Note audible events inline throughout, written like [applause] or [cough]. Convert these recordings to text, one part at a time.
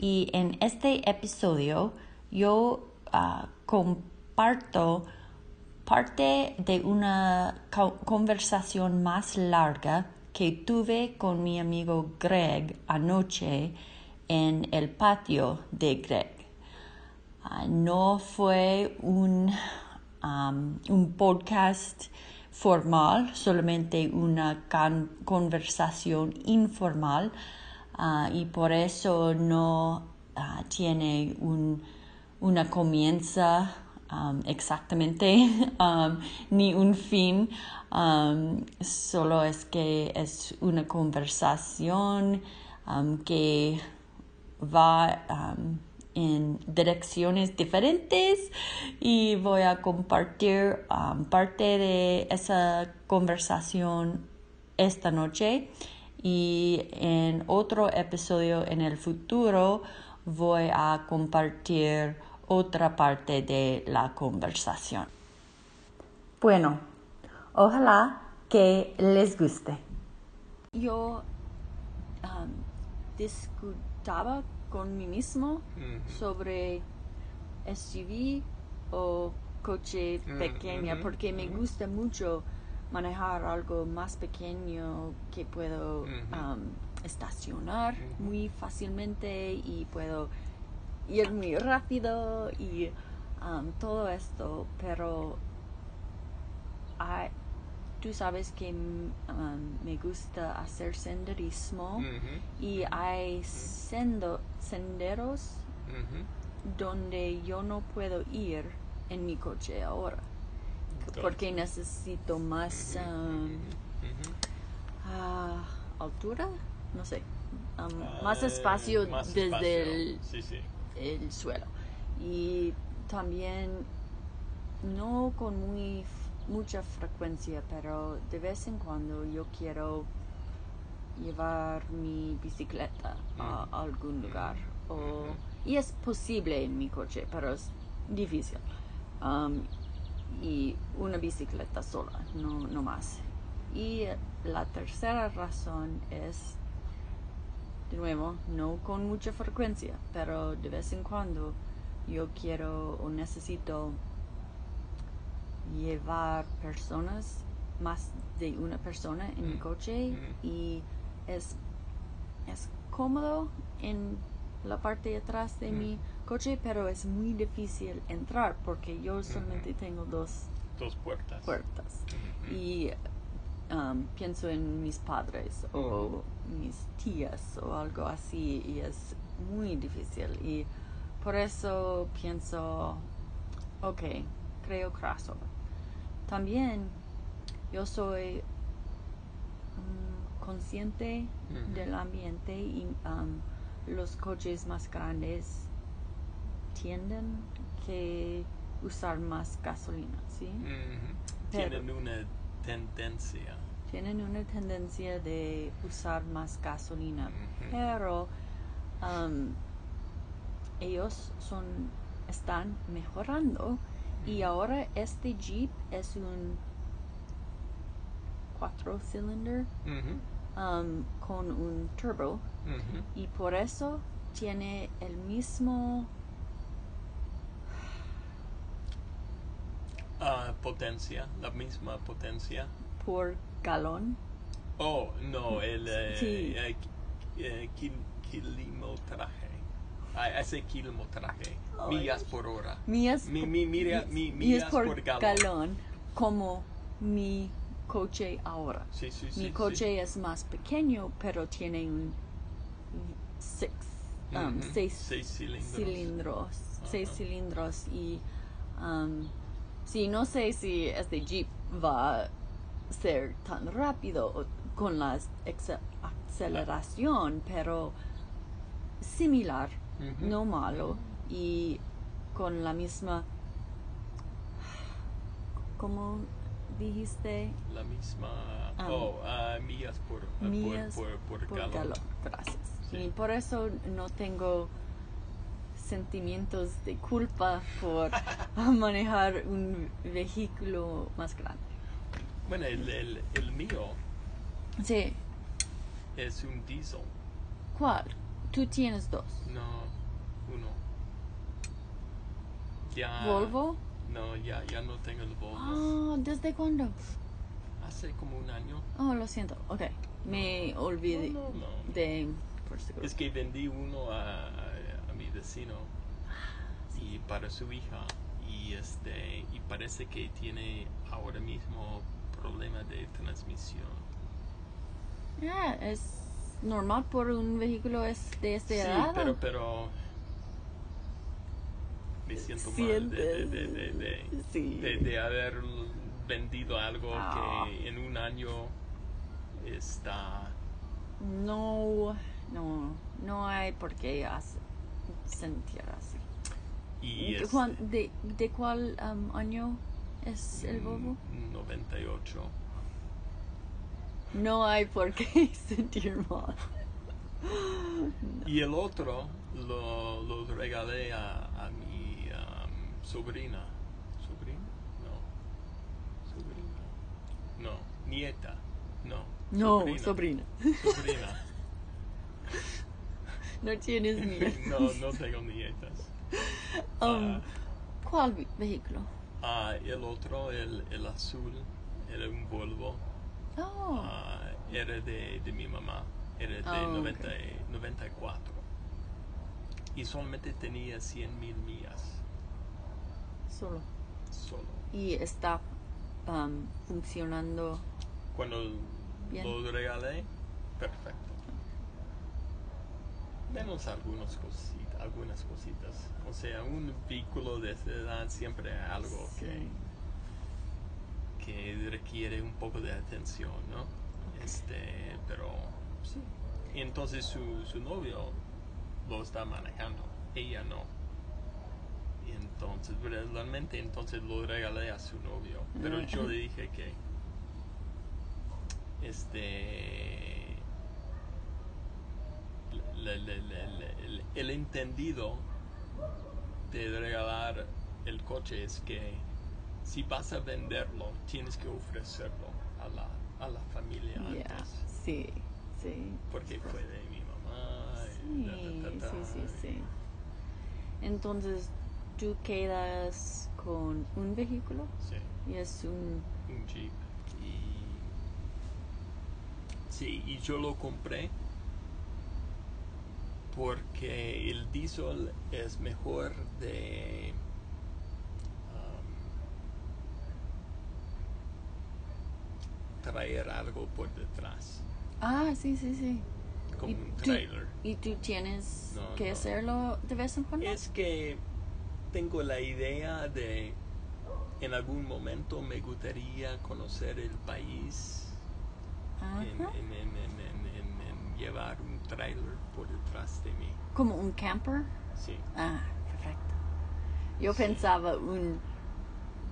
y en este episodio yo ah, comparto parte de una conversación más larga que tuve con mi amigo Greg anoche en el patio de Greg. Ah, no fue un, un podcast formal, solamente una conversación informal Ah, y por eso no ah, tiene un, una comienza exactamente [laughs] ni un fin, solo es que es una conversación que va en direcciones diferentes y voy a compartir parte de esa conversación esta noche y en otro episodio en el futuro voy a compartir otra parte de la conversación. Bueno, ojalá que les guste. Yo um, discutaba con mí mismo sobre SUV o coche pequeña porque me gusta mucho manejar algo más pequeño que puedo um, estacionar muy fácilmente y puedo ir muy rápido y um, todo esto, pero tú sabes que um, me gusta hacer senderismo y hay senderos donde yo no puedo ir en mi coche ahora porque necesito más um, ah, altura, no sé, um, más espacio desde El, suelo. Y también no con muy mucha frecuencia, pero de vez en cuando yo quiero llevar mi bicicleta a algún lugar. O, y es posible en mi coche, pero es difícil. Um, y una bicicleta sola, no, no más. Y la tercera razón es, de nuevo, no con mucha frecuencia, pero de vez en cuando yo quiero o necesito llevar personas, más de una persona en mi mm. coche mm. y es, es cómodo en la parte de atrás de mm. mi coche, pero es muy difícil entrar porque yo solamente tengo dos, dos puertas. puertas. Y um, pienso en mis padres o mis tías o algo así y es muy difícil. Y por eso pienso, ok, creo crossover. También yo soy um, consciente del ambiente y um, los coches más grandes tienden que usar más gasolina, ¿sí? tienen una tendencia. Tienen una tendencia de usar más gasolina, pero um, ellos son están mejorando. Y ahora este Jeep es un cuatro cilindros um, con un turbo. Y por eso tiene el mismo Uh, potencia, la misma potencia. Por galón. Oh, no, el eh, sí. eh, eh, kilometraje. Ah, ese kilometraje. millas por hora. Millas, mi, mi, mira, mi, millas, por, galón. Como mi coche ahora. Sí, sí, mi coche es más pequeño, pero tiene un six, um, seis, seis, cilindros. cilindros seis cilindros y um, Sí, no sé si este Jeep va a ser tan rápido con la aceleración, pero similar, no malo. y con la misma, ¿cómo dijiste? La misma, oh, uh, millas por, millas por, por, por, galón. Gracias. Y por eso no tengo sentimientos de culpa por [laughs] manejar un vehículo más grande. Bueno, el, el, el mío Sí. es un diesel. ¿Cuál? Tú tienes dos. No, uno. Ya. ¿Volvo? No, ya, ya no tengo el Volvo. Ah, ¿desde cuándo? Hace como un año. Oh, lo siento. Ok. Me olvidé No, no, no. de... por seguro. Es que vendí uno a mi vecino y para su hija y este y parece que tiene ahora mismo problema de transmisión. Ah, es normal por un vehículo es de este Sí, edad. pero pero me siento mal de, de, de, de, de- Sí. de- de haber vendido algo Ah. que en un año está No, no, no hay por qué hacer, sentir así. y ¿De, es cuán- de, de cuál um, año es el Volvo? 98 No hay por qué [laughs] sentir mal. [laughs] Y el otro lo, lo regalé a, a mi am, sobrina. ¿Sobrina? No. Sobrina. No. Nieta. No. No, sobrina. Sobrina. No tienes nietos. [laughs] no, no tengo nietas. [laughs] Um, Ah. ¿Cuál ve- vehículo? Ah, el otro, el, el azul, era un Volvo. Oh, Ah, era de, de mi mamá. Era de ok. 90 y- 94. Y solamente tenía 100 mil millas. solo. Solo. Y está um, funcionando. Cuando Bien. lo regalé, perfecto. Menos algunas cositas, algunas cositas. O sea, un vehículo de esta edad siempre es algo Sí. que, que requiere un poco de atención, ¿no? Este, pero sí. Y entonces su, su novio lo está manejando, ella no. Y entonces, realmente, entonces lo regalé a su novio. Pero Ah. yo le dije que este el, el entendido de regalar el coche es que si vas a venderlo tienes que ofrecerlo a la, a la familia Yeah, sí, sí. porque fue de mi mamá Sí, ta, sí, sí, sí. Entonces, tú quedas con un vehículo sí. y es un... un Jeep y sí y yo lo compré porque el diesel es mejor de um, traer algo por detrás Ah, sí, sí, sí. como ¿Y un tú- trailer ¿Y tú tienes No, que no. hacerlo de vez en cuando? es que tengo la idea de en algún momento me gustaría conocer el país Ajá. en, en- en- en- en- en- en llevar un trailer por detrás de mí. Como un camper. Sí, Ah, perfecto. Yo Sí. pensaba un,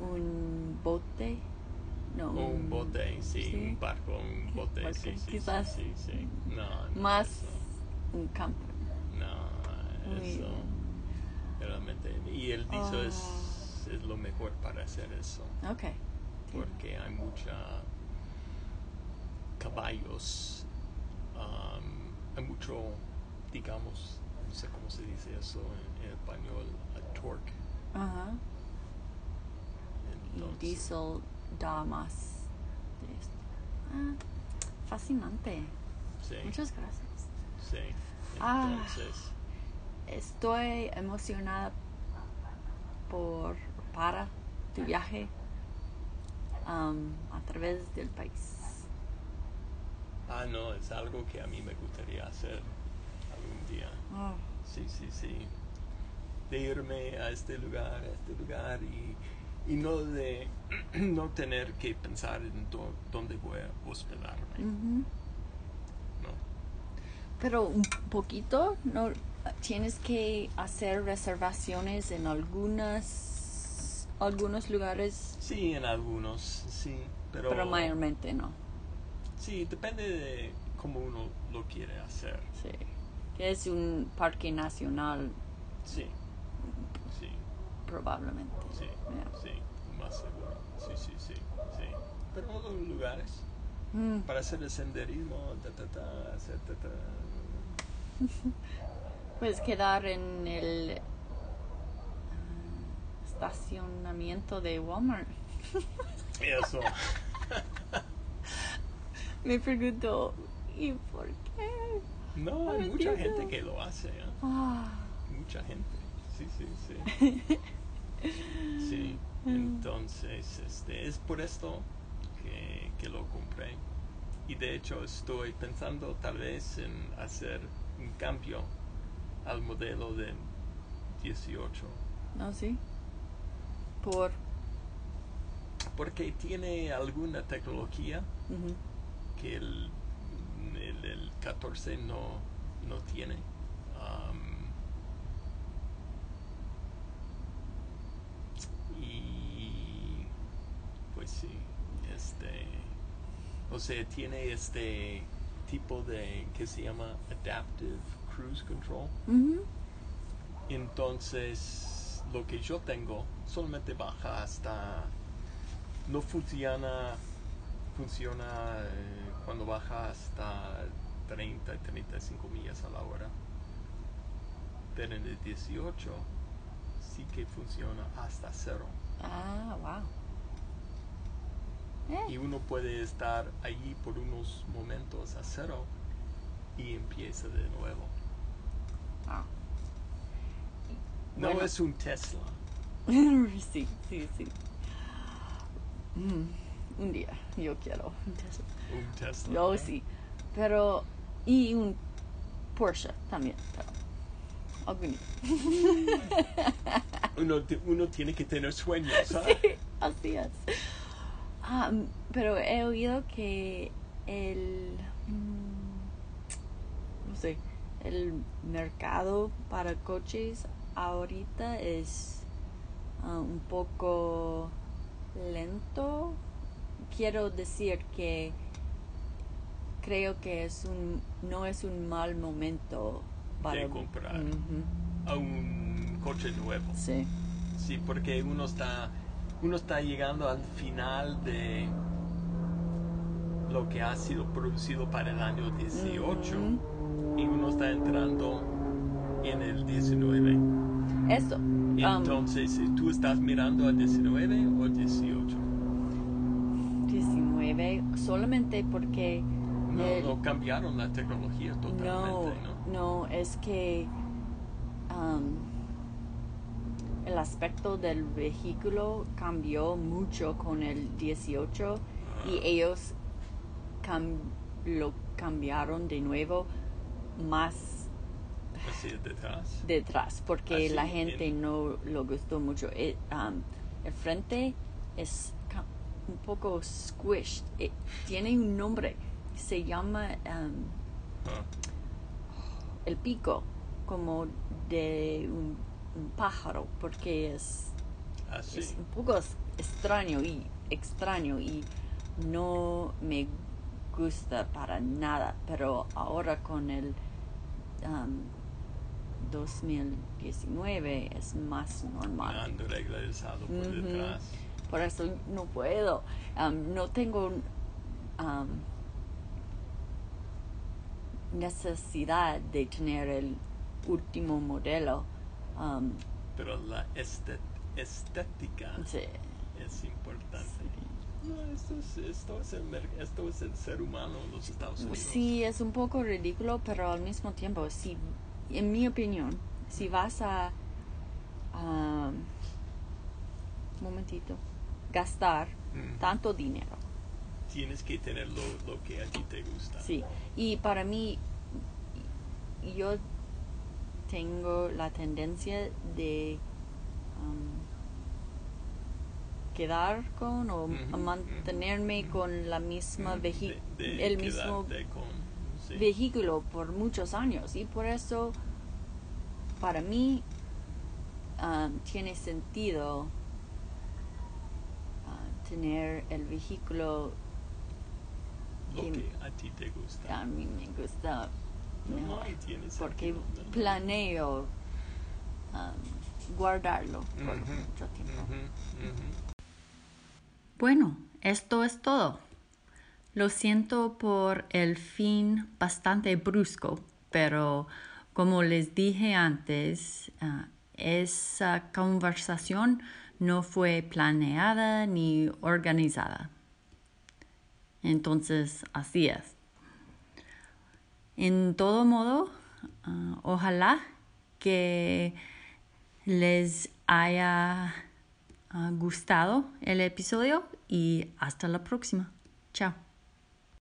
un bote. No, o un bote, sí, sí. un barco, un bote, barco, sí, sí, quizás. sí, sí. No, no, Más eso, un camper. no, Muy eso, bien. realmente, y el diesel Ah. es, es lo mejor para hacer eso, Ok. porque hay mucha caballos, um, hay mucho, digamos, no sé cómo se dice eso en, en español, a torque. Ajá. Y diesel da más. Ah, fascinante. Sí, Muchas gracias. sí. Ah. Entonces, Estoy emocionada por para tu viaje um, a través del país. Ah, no, es algo que a mí me gustaría hacer algún día. Oh, Sí, sí, sí. De irme a este lugar, a este lugar y, y no de [clears throat] no tener que pensar en dó- dónde voy a hospedarme. No. Pero un poquito, no, tienes que hacer reservaciones en algunas algunos lugares. Sí, en algunos, sí, pero... Pero mayormente no. Sí, depende de cómo uno lo quiere hacer. Sí. Que es un parque nacional. Sí. Sí. Probablemente. Sí, sí, más seguro. Sí, sí, sí, sí. Pero otros lugares Mm. para hacer el senderismo, ta, ta, ta, hacer ta, ta. [laughs] Puedes quedar en el ah, estacionamiento de Walmart. Eso. [laughs] Me pregunto, ¿y por qué? No, hay mucha gente que lo hace, ¿eh? Ah, Mucha gente. Sí, sí, sí. [laughs] Sí, entonces este, es por esto que, que lo compré. Y de hecho estoy pensando tal vez en hacer un cambio al modelo de 18. ¿no? Sí. Por. Porque tiene alguna tecnología. Que el, el, el 14 no, no tiene. Y pues sí, este, o sea, tiene este tipo de que se llama Adaptive Cruise Control. Entonces, lo que yo tengo solamente baja hasta. No funciona. Funciona eh, cuando baja hasta 30, 35 millas a la hora. Pero en el 18 sí que funciona hasta cero. Ah, wow. Eh, Y uno puede estar allí por unos momentos a cero y empieza de nuevo. ah. No Bueno. es un Tesla. [laughs] sí, sí, sí. Mm, un día yo quiero un Tesla. Un Tesla. Yo ¿eh? sí. Pero. Y un Porsche también. Pero, algún día. [laughs] Uno, uno tiene que tener sueños. ¿ah? Sí, así es. Pero he oído que el. mm, no sé. El mercado para coches ahorita es ah, un poco lento. Quiero decir que creo que es un no es un mal momento para comprar. A un coche nuevo. Sí. Sí, porque uno está, uno está llegando al final de lo que ha sido producido para el año 18 y uno está entrando en el 19. Eso. um, Entonces, ¿tú estás mirando a 19 o 18? 19 solamente porque No, el- no cambiaron la tecnología no, totalmente, ¿no? no, es que um, el aspecto del vehículo cambió mucho con el 18 y Ah. ellos cam- lo cambiaron de nuevo más Así detrás. detrás porque Así, la gente en- no lo gustó mucho. Eh, um, el frente es un poco squished. Eh, tiene un nombre. Se llama um, Ah, el pico, como de un, un pájaro, porque es, es un poco extraño y extraño y no me gusta para nada. Pero ahora con el um, 2019 es más normal. Han regresado por Ujú. detrás. Por eso no puedo. Um, no tengo um, necesidad de tener el último modelo. Um, Pero la estet- estética sí, es importante. No, esto, es, esto, es el, esto es el ser humano en los Estados Unidos. Sí, es un poco ridículo, pero al mismo tiempo, si, en mi opinión, si vas a, um, momentito, gastar Mm. tanto dinero, Tienes que tener lo, lo que a ti te gusta. Sí, y para mí, yo tengo la tendencia de um, quedar con o mantenerme con la misma de- de el mismo quedarte con- sí. vehículo por muchos años y por eso para mí um, tiene sentido tener el vehículo Lo que que a ti te gusta. a mí me gusta No, mejor, no, tiene porque planeo um, guardarlo por Ujú, mucho tiempo. ujú, ujú. Bueno, esto es todo. Lo siento por el fin bastante brusco, pero como les dije antes, ah, esa conversación no fue planeada ni organizada. Entonces, así es. En todo modo, ah, ojalá que les haya ah, gustado el episodio y hasta la próxima. Chao.